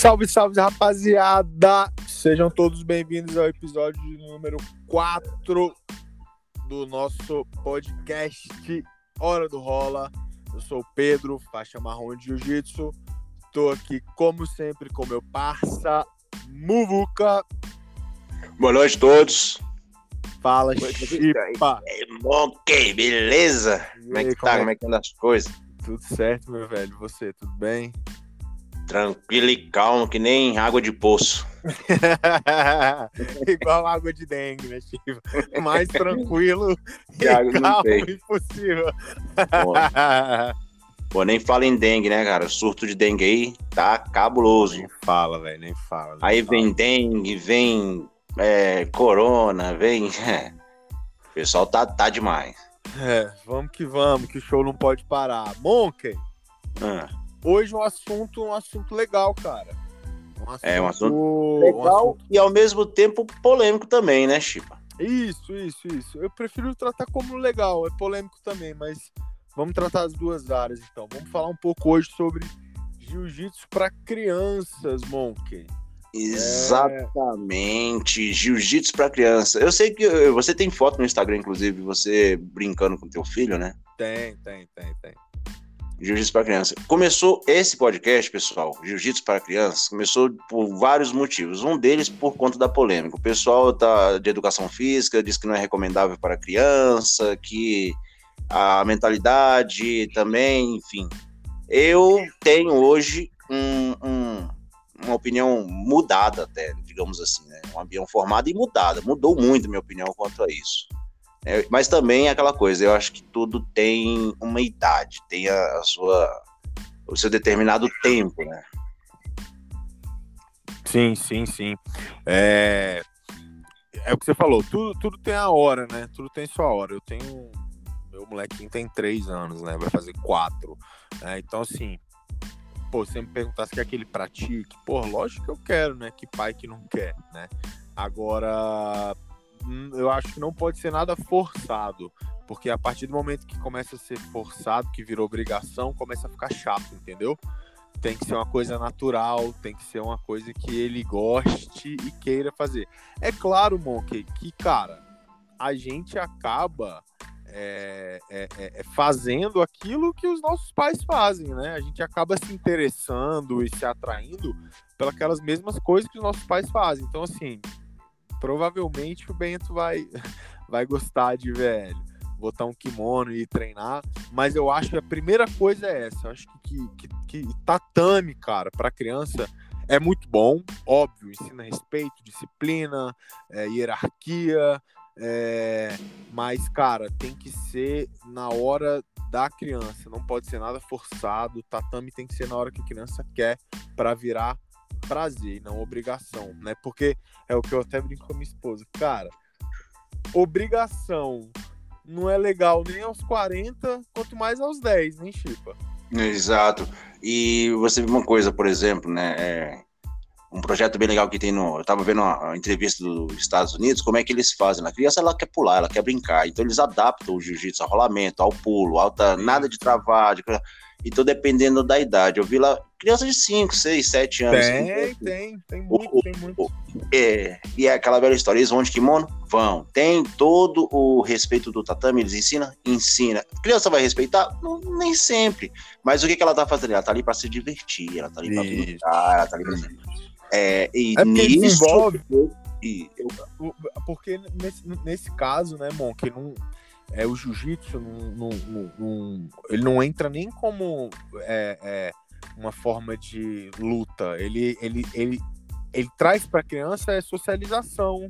Salve, salve, rapaziada! Sejam todos bem-vindos ao episódio número 4 do nosso podcast Hora do Rola. Eu sou o Pedro, faixa marrom de Jiu-Jitsu. Tô aqui, como sempre, com meu parça Muvuca. Boa noite a todos. Fala, Chipa. Ok, beleza? Como é que tá? Como é que anda as coisas? Tudo certo, meu velho. Você, tudo bem? Tranquilo e calmo, que nem água de poço. Igual água de dengue, né, Chico? Mais tranquilo e água calmo impossível. Pô, nem fala em dengue, né, cara? O surto de dengue aí tá cabuloso. Nem fala, velho, nem fala. nem Aí fala. vem dengue, vem é, corona, vem. O pessoal tá, tá demais. É, vamos que vamos, que o show não pode parar. Monkey, Ah, hoje um assunto, um assunto legal, cara. É, um assunto um legal assunto- e ao mesmo tempo polêmico também, né, Chipa? Isso, isso, isso. Eu prefiro tratar como legal, é polêmico também, mas vamos tratar as duas áreas então. Vamos falar um pouco hoje sobre jiu-jitsu para crianças, Monkey. Exatamente, jiu-jitsu pra criança. Eu sei que você tem foto no Instagram, inclusive, você brincando com teu filho, né? Tem, tem, tem, tem. Jiu-Jitsu para criança. Começou esse podcast, pessoal, Jiu-Jitsu para crianças, começou por vários motivos. Um deles por conta da polêmica. O pessoal tá de educação física diz que não é recomendável para criança, que a mentalidade também, enfim. Eu tenho hoje um- um- uma opinião mudada até, digamos assim, né? Uma opinião formada e mudada. Mudou muito minha opinião quanto a isso. É, mas também é aquela coisa, eu acho que tudo tem uma idade, tem a, a sua o seu determinado tempo, né? Sim, sim, sim. É, é o que você falou, tudo, tudo tem a hora, né? Tudo tem sua hora. Eu tenho. Meu molequinho tem três anos, né? Vai fazer quatro. né? Então, assim, pô, você me perguntasse que ele pratique, pô, lógico que eu quero, né? Que pai que não quer, né? Agora, eu acho que não pode ser nada forçado. Porque a partir do momento que começa a ser forçado, que virou obrigação, começa a ficar chato, entendeu? tem que ser uma coisa natural, tem que ser uma coisa que ele goste e queira fazer. É claro, Monkey, que, cara, a gente acaba é, é, é, é, fazendo aquilo que os nossos pais fazem, né? A gente acaba se interessando e se atraindo pelas mesmas coisas que os nossos pais fazem. Então, assim, provavelmente o Bento vai, vai gostar de, velho, botar um kimono e treinar, mas eu acho que a primeira coisa é essa. Eu acho que, que, que, que tatame, cara, para criança é muito bom, óbvio, ensina respeito, disciplina, é, hierarquia, é, mas, cara, tem que ser na hora da criança, não pode ser nada forçado. Tatame tem que ser na hora que a criança quer para virar prazer não obrigação, né? Porque é o que eu até brinco com a minha esposa, cara. Obrigação não é legal nem aos 40, quanto mais aos 10, nem chipa. Exato. E você viu uma coisa, por exemplo, né? é, um projeto bem legal que tem no. Eu tava vendo uma, entrevista dos Estados Unidos, como é que eles fazem. A criança ela quer pular, ela quer brincar. Então eles adaptam o jiu-jitsu ao rolamento, ao pulo, alta, nada de travar. De... Então, dependendo da idade. Eu vi lá criança de 5, 6, 7 anos. Tem, tem, tem muito, tem muito. É, e é aquela velha história, eles vão de kimono? Vão. Tem todo o respeito do tatame, eles ensinam? Ensina. A criança vai respeitar? Não, nem sempre. Mas o que, que ela tá fazendo? Ela tá ali pra se divertir, ela tá ali pra Isso. brincar, ela tá ali pra... É, e É nisso... desenvolve. E eu- Porque nesse, nesse caso, né, Mon, que não. É, o jiu-jitsu ele não entra nem como é, é, uma forma de luta. Ele, ele, ele, ele traz para a criança é socialização.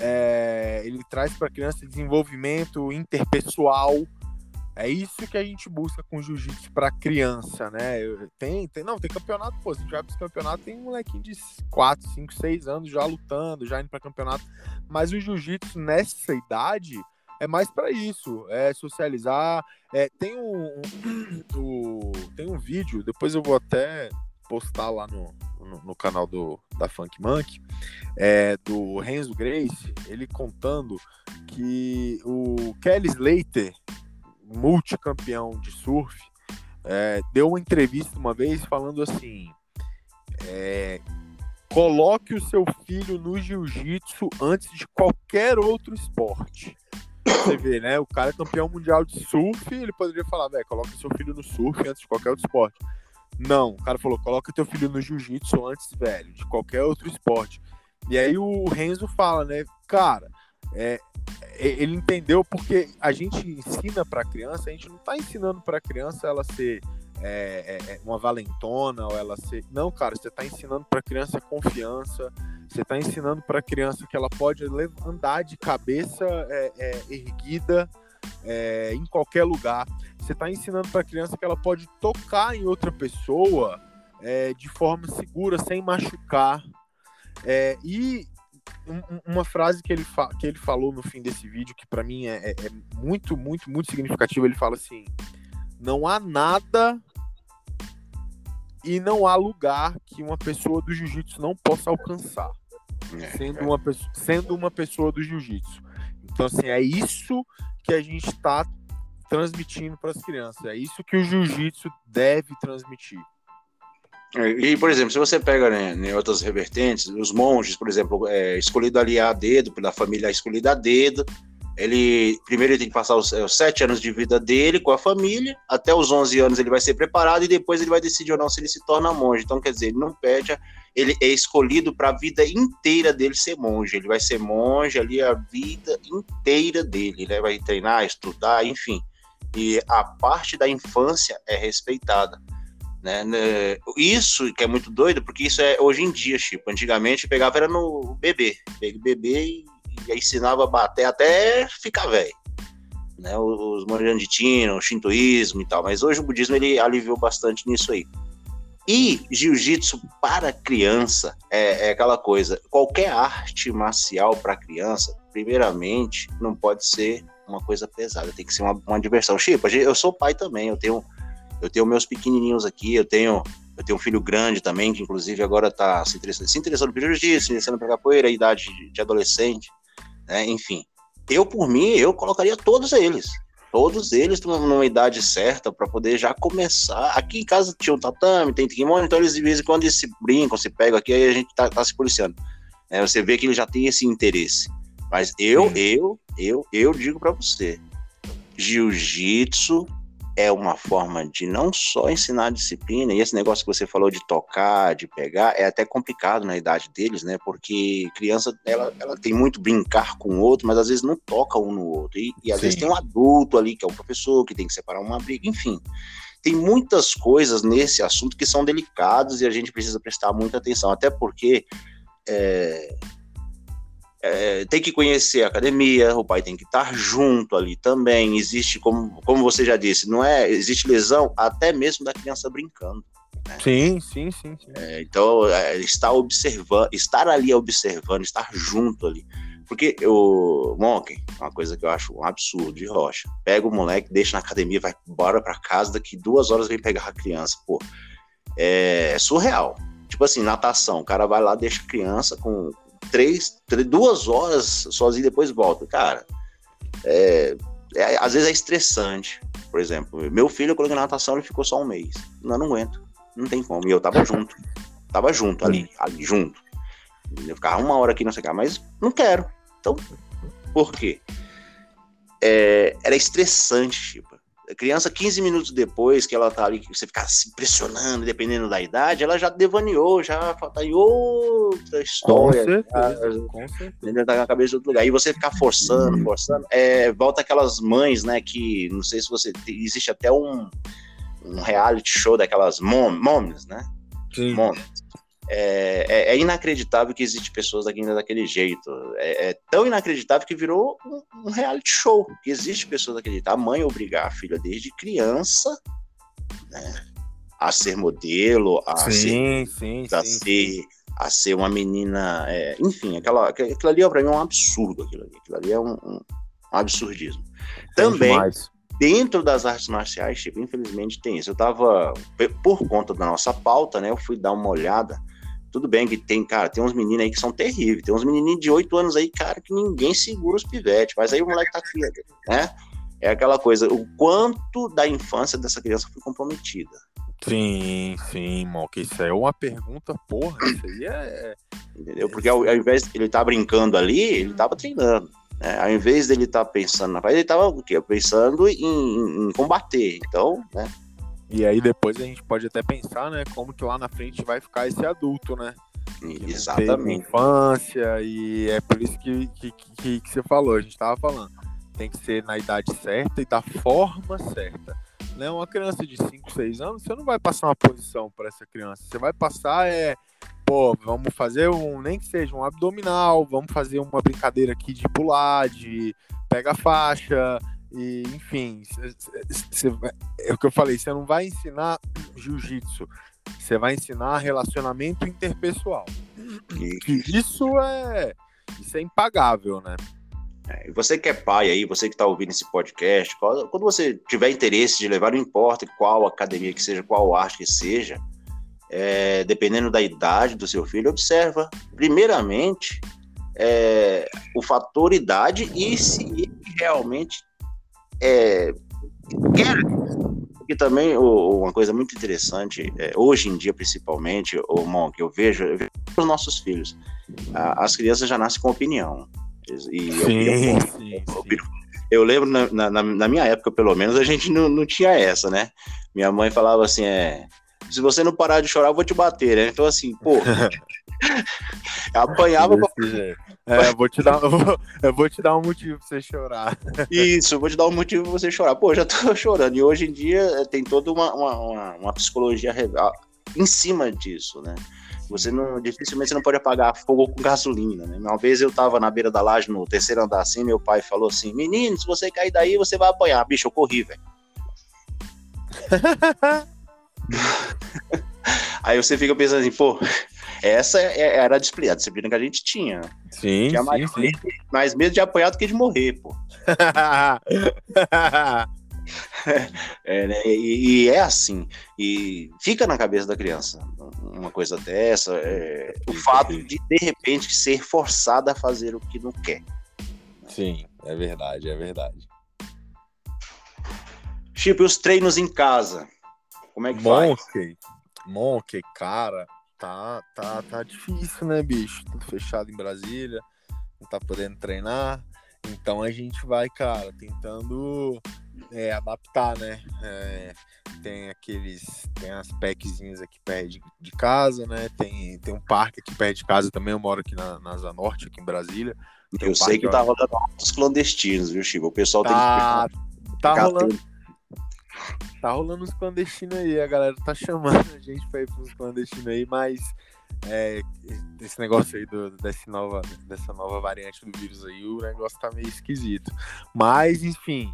é, ele traz para a criança desenvolvimento interpessoal. É isso que a gente busca com jiu-jitsu para criança, né? Tem, tem, não, tem campeonato, pô, se vai para campeonato, tem um molequinho de 4, 5, 6 anos já lutando, já indo para campeonato. Mas o jiu-jitsu nessa idade é mais para isso, é socializar. É, tem um, um- o- tem um vídeo, depois eu vou até postar lá no, no, no canal do, da Funk Monk, é, do Renzo Grace, ele contando que o Kelly Slater, multicampeão de surf, é, deu uma entrevista uma vez falando assim: é, coloque o seu filho no jiu-jitsu antes de qualquer outro esporte. Você vê, né? O cara é campeão mundial de surf, ele poderia falar, velho, coloca seu filho no surf antes de qualquer outro esporte. Não, o cara falou, coloca teu filho no jiu-jitsu antes, velho, de qualquer outro esporte. E aí o Renzo fala, né, cara, é, é ele entendeu porque a gente ensina para criança, a gente não tá ensinando para criança ela ser é, é, é, uma valentona ou ela ser. Não, cara, você está ensinando para criança confiança, você está ensinando para a criança que ela pode andar de cabeça é, é erguida é, em qualquer lugar. Você está ensinando para a criança que ela pode tocar em outra pessoa de forma segura, sem machucar. e uma frase que ele, que ele falou no fim desse vídeo, que para mim é, é muito, muito, muito significativa, ele fala assim: não há nada e não há lugar que uma pessoa do jiu-jitsu não possa alcançar, é, sendo, é. uma, sendo uma pessoa do jiu-jitsu. Então, assim, é isso que a gente está transmitindo para as crianças, é isso que o jiu-jitsu deve transmitir. E, por exemplo, se você pega né, em outras revertentes, os monges, por exemplo, é, escolhido ali a dedo, pela família escolhida a dedo, ele primeiro ele tem que passar os, é, os, sete anos de vida dele com a família, até os 11 anos ele vai ser preparado e depois ele vai decidir ou não se ele se torna monge. Então, quer dizer, ele não perde, ele é escolhido para a vida inteira dele ser monge. Ele vai ser monge ali a vida inteira dele, né? vai treinar, estudar, enfim. E a parte da infância é respeitada. Né? né? Isso que é muito doido, porque isso é hoje em dia, tipo, antigamente pegava era no bebê, bebê e e ensinava a bater até ficar velho. Né, os Moranditina, o shintoísmo e tal, mas hoje o budismo ele aliviou bastante nisso aí. E jiu-jitsu para criança é, é, aquela coisa, qualquer arte marcial para criança, primeiramente, não pode ser uma coisa pesada, tem que ser uma, uma diversão. Chico, eu sou pai também, eu tenho eu tenho meus pequenininhos aqui, eu tenho eu tenho um filho grande também, que inclusive agora está se interessando, se interessando pelo jiu-jitsu, se interessando pela capoeira, idade de, de adolescente né? Enfim, eu por mim, eu colocaria todos eles. Todos eles numa idade certa para poder já começar. Aqui em casa tinha um tatame, tem kimono, então eles de vez em quando eles se brincam, se pegam aqui, aí a gente tá, tá se policiando. É, você vê que ele já tem esse interesse. Mas eu, eu, eu, eu digo para você, jiu-jitsu é uma forma de não só ensinar disciplina, e esse negócio que você falou de tocar, de pegar, é até complicado na idade deles, né? Porque criança, ela, ela tem muito brincar com o outro, mas às vezes não toca um no outro. E, e às Sim. vezes tem um adulto ali, que é o professor, que tem que separar uma briga, enfim. Tem muitas coisas nesse assunto que são delicados e a gente precisa prestar muita atenção, até porque é, é, tem que conhecer a academia, o pai tem que estar junto ali também. Existe, como, como você já disse, não é? Existe lesão até mesmo da criança brincando. Né? Sim, sim, sim. sim. É, então, é, estar observando, estar ali observando, estar junto ali. Porque o Monk, uma coisa que eu acho um absurdo de rocha. Pega o moleque, deixa na academia, vai embora para casa, daqui duas horas vem pegar a criança. Pô, é surreal. Tipo assim, natação, o cara vai lá, deixa a criança com, três, três duas horas sozinho e depois volta. Cara, é, é, às vezes é estressante. Por exemplo, meu filho, eu coloquei na natação, ele ficou só um mês. Não, não aguento. Não tem como. E eu tava junto. Tava junto, ali, ali, junto. Eu ficava uma hora aqui, não sei o que, mas não quero. Então, por quê? É, era estressante, tipo criança, 15 minutos depois que ela tá ali, que você fica se pressionando, dependendo da idade, ela já devaneou, já tá em outra história. Com certeza, com certeza. Tá na cabeça de outro lugar. E você ficar forçando, uhum. forçando, é, volta aquelas mães, né, que não sei se você. Existe até um, um reality show daquelas mom, moms, né? Sim. Moms é, é, é, inacreditável que existe pessoas ainda daquele jeito. É, é tão inacreditável que virou um, um, reality show. Que existe pessoas daquele jeito. A mãe obrigar a filha desde criança né, a ser modelo, a sim, ser, sim, a sim, ser, a ser uma menina. É, enfim, aquela, aquilo ali para mim é um absurdo. Aquilo ali, aquilo ali é um, um absurdismo. Também. Dentro das artes marciais, tipo, infelizmente tem isso. Eu tava, por conta da nossa pauta, né? Eu fui dar uma olhada tudo bem que tem, cara, tem uns meninos aí que são terríveis. Tem uns menininhos de 8 anos aí, cara, que ninguém segura os pivetes. Mas aí o moleque tá aqui, né? É aquela coisa, o quanto da infância dessa criança foi comprometida. Sim, sim, Moca. Isso é uma pergunta, porra. Isso aí é. Entendeu? Porque ao, ao invés de ele estar tá brincando ali, ele estava treinando. Né? Ao invés dele estar tá pensando na paz, ele estava o quê? Pensando em, em, combater. Então, né? E aí depois a gente pode até pensar, né, como que lá na frente vai ficar esse adulto, né? Que Exatamente. infância, e é por isso que, que, que, que você falou, a gente estava falando. Tem que ser na idade certa e da forma certa né? Uma criança de 5, 6 anos, você não vai passar uma posição para essa criança. Você vai passar é, pô, vamos fazer um, nem que seja um abdominal, vamos fazer uma brincadeira aqui de pular, de pega faixa, e enfim, cê, cê, é o que eu falei, você não vai ensinar jiu-jitsu, você vai ensinar relacionamento interpessoal. Isso. isso é isso é impagável, né? É, você que é pai aí, você que está ouvindo esse podcast, quando você tiver interesse de levar, não importa qual academia que seja, qual arte que seja, é, dependendo da idade do seu filho, observa, primeiramente, é, o fator idade e se ele realmente é, quer. Porque também uma coisa muito interessante, é, hoje em dia principalmente, o Monk, eu vejo, eu vejo os nossos filhos, as crianças já nascem com opinião. E sim, eu, sim, eu, sim. eu, lembro, na, na, na, minha época, pelo menos, a gente não, não tinha essa, né? Minha mãe falava assim: é, se você não parar de chorar, eu vou te bater, né? Então, assim, pô. apanhava pra... É, eu vou, te dar, eu vou, eu vou te dar um motivo pra você chorar. Isso, eu vou te dar um motivo pra você chorar. Pô, já tô chorando. E hoje em dia eh, tem toda uma, uma, uma, uma psicologia em cima disso, né? Você não, dificilmente você não pode apagar fogo com gasolina, né? Uma vez eu tava na beira da laje, no terceiro andar assim, meu pai falou assim: Menino, se você cair daí, você vai apanhar. Bicho, eu corri, velho. Aí você fica pensando assim, pô, essa é, é, era a disciplina, a disciplina que a gente tinha. Sim, tinha mais, sim, sim. mais medo de apanhar do que de morrer, pô. é, né? e, e, é assim. E fica na cabeça da criança uma coisa dessa. É, o fato de, de repente, ser forçada a fazer o que não quer. Sim, é verdade, é verdade. Tipo, os treinos em casa. Como é que Monkey, faz? Monkey, cara, tá, tá, tá difícil, né, bicho? Tudo fechado em Brasília, não tá podendo treinar. Então a gente vai, cara, tentando é, adaptar, né? É, tem aqueles. Tem as packzinhas aqui perto de, de, casa, né? Tem, tem um parque aqui perto de casa também. Eu moro aqui na, na Zanorte, aqui em Brasília. Tem eu um sei que tá rolando altos clandestinos, viu, Chico? O pessoal tá, tem que. Tá rolando. Tá rolando uns clandestinos aí, a galera tá chamando a gente pra ir pros clandestinos aí, mas é, esse negócio aí do, desse nova, dessa nova variante do vírus aí, o negócio tá meio esquisito. Mas, enfim,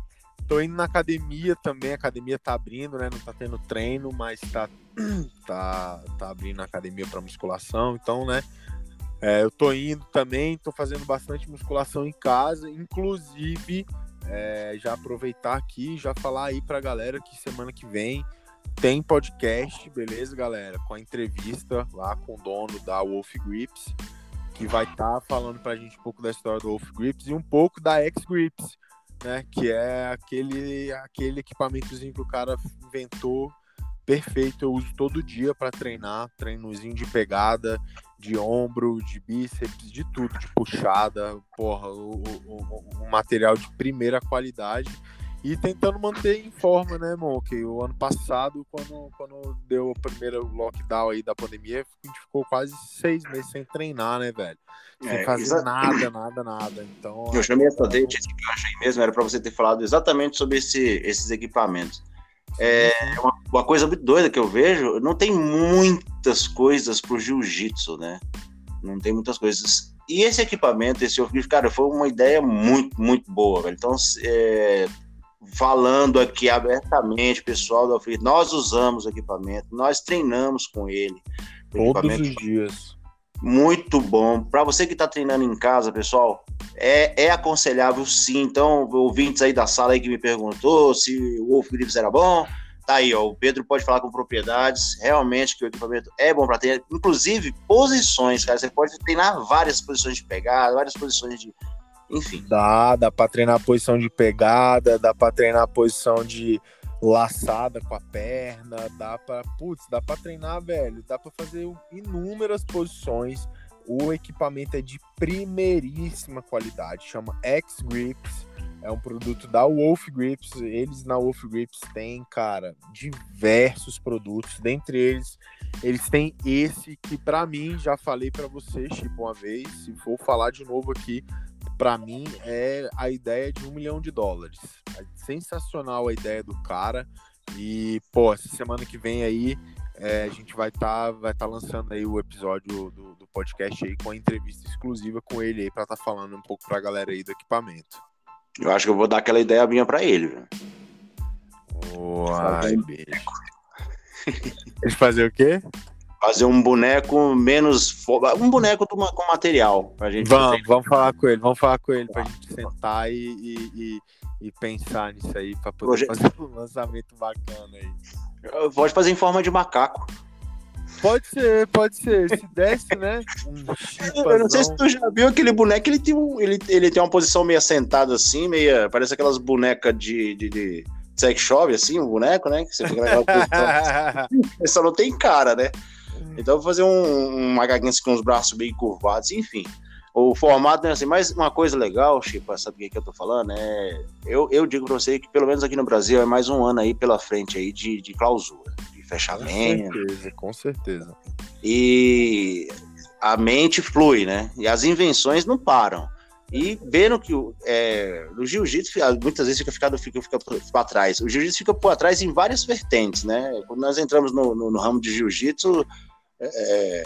Tô indo na academia também, a academia tá abrindo, né? Não tá tendo treino, mas tá, tá, tá abrindo a academia para musculação, então, né? É, eu tô indo também, tô fazendo bastante musculação em casa, inclusive é, já aproveitar aqui, já falar aí pra galera que semana que vem tem podcast, beleza, galera? Com a entrevista lá com o dono da Wolf Grips, que vai estar tá falando pra gente um pouco da história do Wolf Grips e um pouco da X Grips né? Que é aquele, aquele equipamentozinho que o cara inventou perfeito. Eu uso todo dia para treinar, treinozinho de pegada, de ombro, de bíceps, de tudo, de puxada, porra, o, o, o material de primeira qualidade e tentando manter em forma, né, Monk? O ano passado, quando, quando deu o primeiro lockdown aí da pandemia, a gente ficou quase seis meses sem treinar, né, velho? Sem é, fazer exa... nada, nada, nada. Então. Eu chamei essa date, esse aí mesmo, era para você ter falado exatamente sobre esse, esses equipamentos. É uma, uma, coisa muito doida que eu vejo, não tem muitas coisas pro jiu-jitsu, né? Não tem muitas coisas. E esse equipamento, esse cara, foi uma ideia muito, muito boa, velho. Então, é, falando aqui abertamente, pessoal do Alfredo, nós usamos o equipamento, nós treinamos com ele. Todos os dias. Muito bom. Para você que está treinando em casa, pessoal, é, é aconselhável sim. Então, ouvintes aí da sala aí que me perguntou se o Wolf Grips era bom, tá aí, ó. O Pedro pode falar com propriedades. Realmente que o equipamento é bom para treinar. Inclusive, posições, cara. Você pode treinar várias posições de pegada, várias posições de, enfim. Dá, dá pra treinar a posição de pegada, dá pra treinar a posição de laçada com a perna, dá pra, putz, dá pra treinar, velho, dá pra fazer inúmeras posições. O equipamento é de primeiríssima qualidade, chama X Grips, é um produto da Wolf Grips. Eles na Wolf Grips têm, cara, diversos produtos, dentre eles eles têm esse que para mim já falei para você, tipo uma vez, se for falar de novo aqui, para mim é a ideia de um milhão de dólares. É sensacional a ideia do cara. E, pô, essa semana que vem aí é, a gente vai estar tá, vai tá lançando aí o episódio do, do, podcast aí com a entrevista exclusiva com ele aí para estar tá falando um pouco pra galera aí do equipamento. Eu acho que eu vou dar aquela ideia minha para ele, velho. Uai, beijo. Eles fazer o quê? Fazer um boneco menos. Um boneco com material. Pra gente vamos, fazer. vamos falar com ele, vamos falar com ele pra gente sentar e, e, e, e pensar nisso aí, pra poder Proje... fazer um lançamento bacana aí. Pode fazer em forma de macaco. Pode ser, pode ser. Se desse, né? Um eu não sei se tu já viu aquele boneco, ele tem, um, ele, ele tem uma posição meio assentada assim, meio. Parece aquelas bonecas de, de, de sex shop, assim, um boneco, né? Que você fica naquela posição. Só não tem cara, né? Então eu vou fazer um, um macaquinho assim, com os braços bem curvados, enfim. O formato é assim, mas uma coisa legal, Chico, sabe o que, que eu tô falando? É, eu, eu digo pra você que pelo menos aqui no Brasil é mais um ano aí pela frente aí de, de clausura, de fechamento. Com certeza, com certeza. E a mente flui, né? E as invenções não param. E vendo que é, o jiu-jitsu muitas vezes fica ficado fica, fica para trás. O jiu-jitsu fica por trás em várias vertentes, né? Quando nós entramos no, no, no ramo de jiu-jitsu, é, é,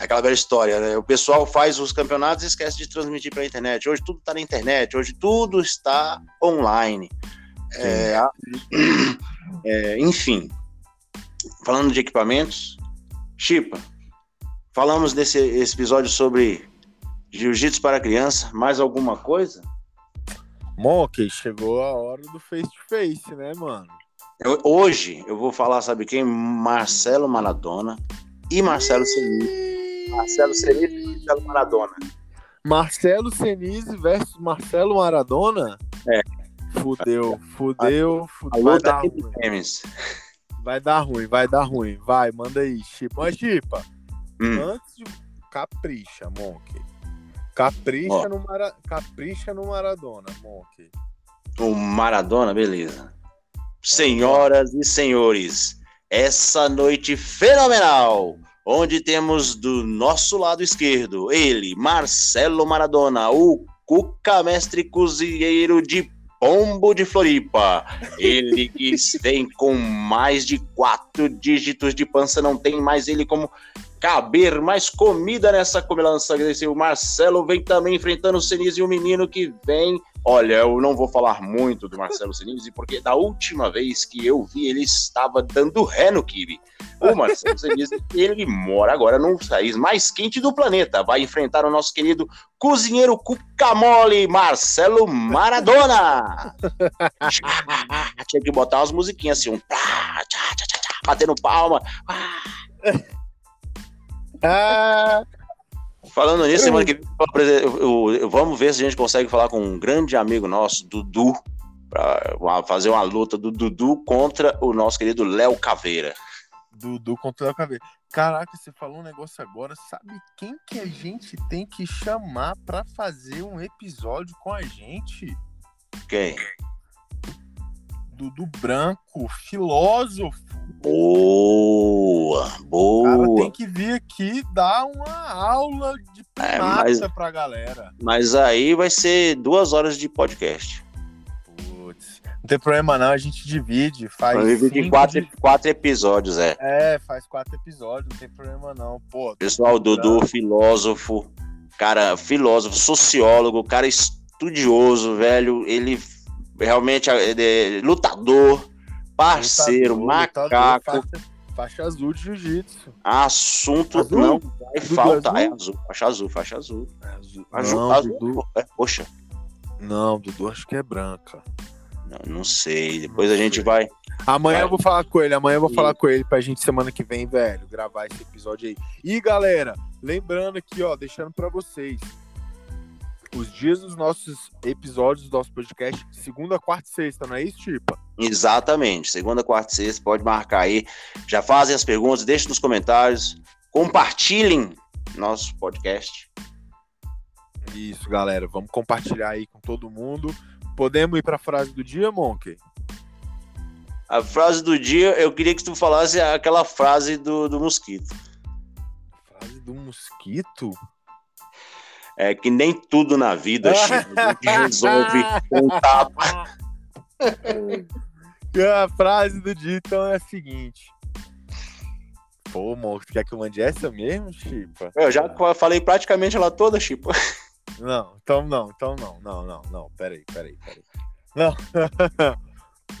aquela velha história, né? O pessoal faz os campeonatos e esquece de transmitir para a internet. Hoje tudo está na internet, hoje tudo está online. É, é, enfim, falando de equipamentos, Chipa, falamos nesse episódio sobre jiu-jitsu para criança. Mais alguma coisa? Monkey, chegou a hora do face to face, né, mano? Eu, hoje eu vou falar, sabe quem? Marcelo Maradona e Marcelo Senise. Marcelo Senise e Marcelo Maradona. Marcelo Senise versus Marcelo Maradona? É. Fudeu, fudeu, fudeu. Vai dar, games. vai dar ruim, vai dar ruim. Vai, manda aí, Chipa. Mas, Chipa, hum. antes de. Capricha, Monk. Capricha, no Mara... Capricha no Maradona, Monk. O Maradona, beleza. Senhoras e senhores, essa noite fenomenal, onde temos do nosso lado esquerdo ele, Marcelo Maradona, o Cuca Mestre Cozinheiro de Pombo de Floripa. Ele que vem com mais de quatro dígitos de pança, não tem mais ele como caber mais comida nessa comilança. O Marcelo vem também enfrentando o Senise e o menino que vem. Olha, eu não vou falar muito do Marcelo Senise, porque da última vez que eu vi, ele estava dando ré no Kibe. O Marcelo Senise, ele mora agora no país mais quente do planeta. Vai enfrentar o nosso querido cozinheiro Cucamole, Marcelo Maradona. Tinha que botar umas musiquinhas assim, um batendo palma. Ah. Falando nisso, semana que vem, vamos ver se a gente consegue falar com um grande amigo nosso, Dudu, para fazer uma luta do Dudu contra o nosso querido Léo Caveira. Dudu contra o Léo Caveira. Caraca, você falou um negócio agora. Sabe quem que a gente tem que chamar para fazer um episódio com a gente? Quem? Dudu Branco, filósofo. Boa, boa. O cara tem que vir aqui dar uma aula de é, mas, pra galera. Mas aí vai ser duas horas de podcast. Putz, não tem problema não, a gente divide, faz. Divide quatro, de... quatro episódios, é. É, faz quatro episódios, não tem problema não. Pô, Pessoal, Dudu, filósofo, cara, filósofo, sociólogo, cara estudioso, velho. Ele realmente é, é lutador parceiro, lutador, macaco. Lutador, faixa, faixa, azul de jiu-jitsu. Assunto azul? não vai faltar. É azul, faixa azul, faixa azul. É azul, azul, não, azul. Dudu... É, poxa. Não, Dudu acho que é branca. Não, não sei. Depois não a gente sei. vai. Amanhã vai. eu vou falar com ele. Amanhã eu vou e... falar com ele pra gente semana que vem, velho, gravar esse episódio aí. E galera, lembrando aqui, ó, deixando pra vocês os dias dos nossos episódios do nosso podcast, segunda, quarta e sexta, não é isso, Tipa? Exatamente. Segunda, quarta e sexta, pode marcar aí. Já fazem as perguntas, deixem nos comentários. Compartilhem nosso podcast. Isso, galera. Vamos compartilhar aí com todo mundo. Podemos ir para a frase do dia, Monkey? A frase do dia, eu queria que tu falasse aquela frase do, do mosquito. Frase do mosquito? É que nem tudo na vida, Chico, resolve com um tapa. a frase do dia, então, é a seguinte. Pô, Monk, quer que eu mande essa mesmo, Chipa? Eu já falei praticamente ela toda, Chipa. Não, então não, então não, não, não, não, peraí, peraí, peraí. Não,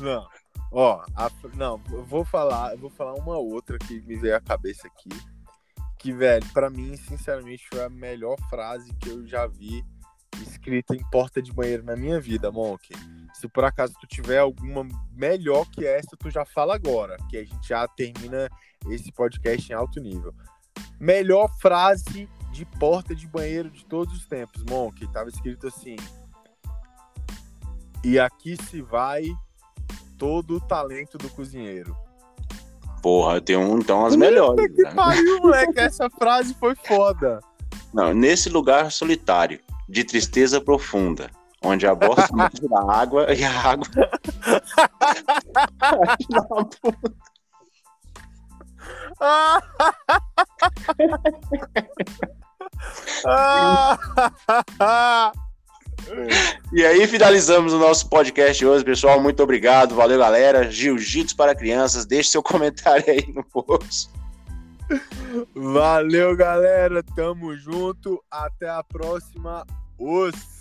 não. Ó, a, não, eu vou falar, eu vou falar uma outra que me veio à cabeça aqui. Que, velho, para mim, sinceramente, foi a melhor frase que eu já vi escrita em porta de banheiro na minha vida, Monk. Se por acaso tu tiver alguma melhor que essa, tu já fala agora, que a gente já termina esse podcast em alto nível. Melhor frase de porta de banheiro de todos os tempos, Monk. Tava escrito assim: E aqui se vai todo o talento do cozinheiro. Porra, tem um, então as melhores. Que né? pariu, moleque, essa frase foi foda. Não, nesse lugar solitário, de tristeza profunda, onde a bosta da água e a água. E aí finalizamos o nosso podcast hoje, pessoal. Muito obrigado, valeu, galera. Jiu-Jitsu para crianças, deixe seu comentário aí no post. Valeu, galera. Tamo junto. Até a próxima. Os